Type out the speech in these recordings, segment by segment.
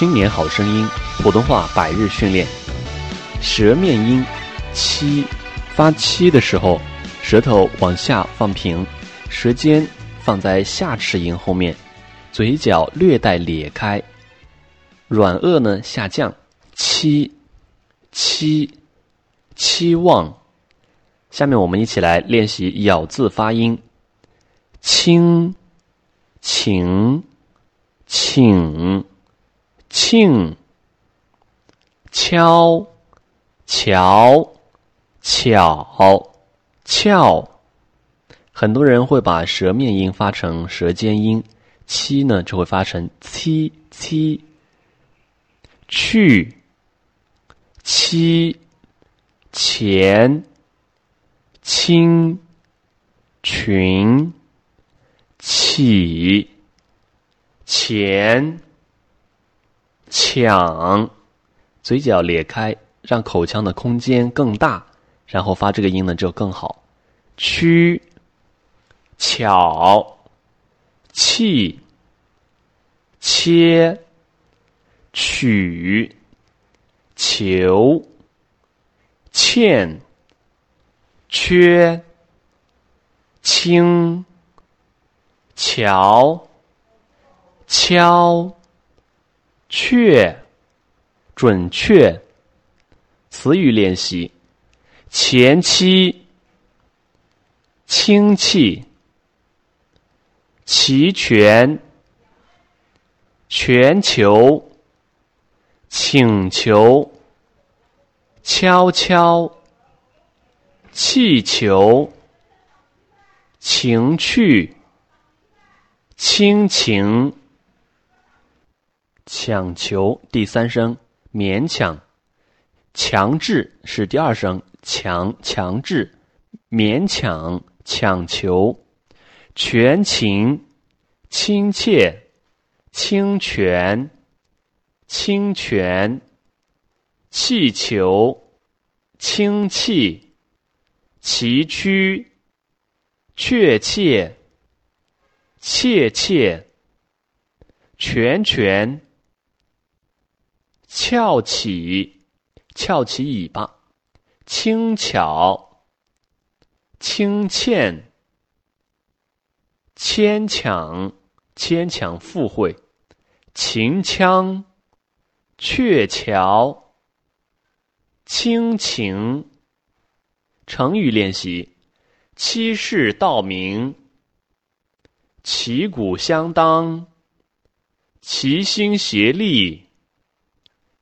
青年好声音普通话百日训练。舌面音七，发七的时候，舌头往下放平，舌尖放在下齿龈后面，嘴角略带咧开，软腭呢下降。七，七期望。下面我们一起来练习咬字发音：清、请、请、庆、敲、桥、巧、翘。很多人会把舌面音发成舌尖音，七呢就会发成七七。去。七前清群起前抢，嘴角裂开，让口腔的空间更大，然后发这个音呢就更好。曲巧气切取。求、欠、缺、轻、桥、敲、确、准确。词语练习：前期、氢气、齐全、全球。请求，悄悄，气球，情趣，亲情，强求第三声，勉强，强制是第二声，强强制，勉强，强求，全情，亲切，清泉。清泉，气球，氢气，崎岖，确切，切切，拳拳，翘起，翘起尾巴，轻巧，轻欠，牵强，牵强附会，秦腔。鹊桥，亲情。成语练习：欺世盗名，旗鼓相当，齐心协力，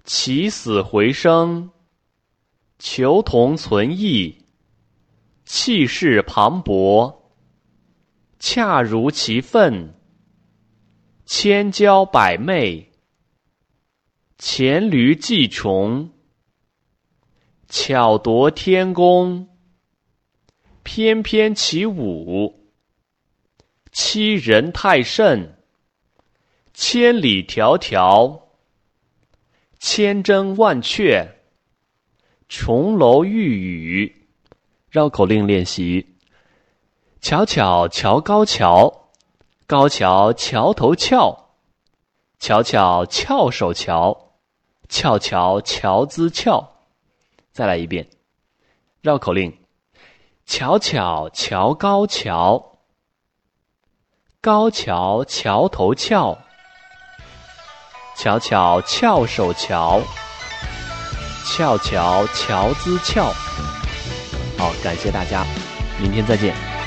起死回生，求同存异，气势磅礴，恰如其分，千娇百媚。黔驴技穷，巧夺天工，翩翩起舞，欺人太甚，千里迢迢，千真万确，重楼玉宇。绕口令练习：巧巧桥高桥，高桥桥头翘，巧巧翘手桥。翘翘乔姿俏，再来一遍，绕口令：巧巧桥高桥，高桥桥头翘，巧巧翘手桥，翘翘乔姿翘。好，感谢大家，明天再见。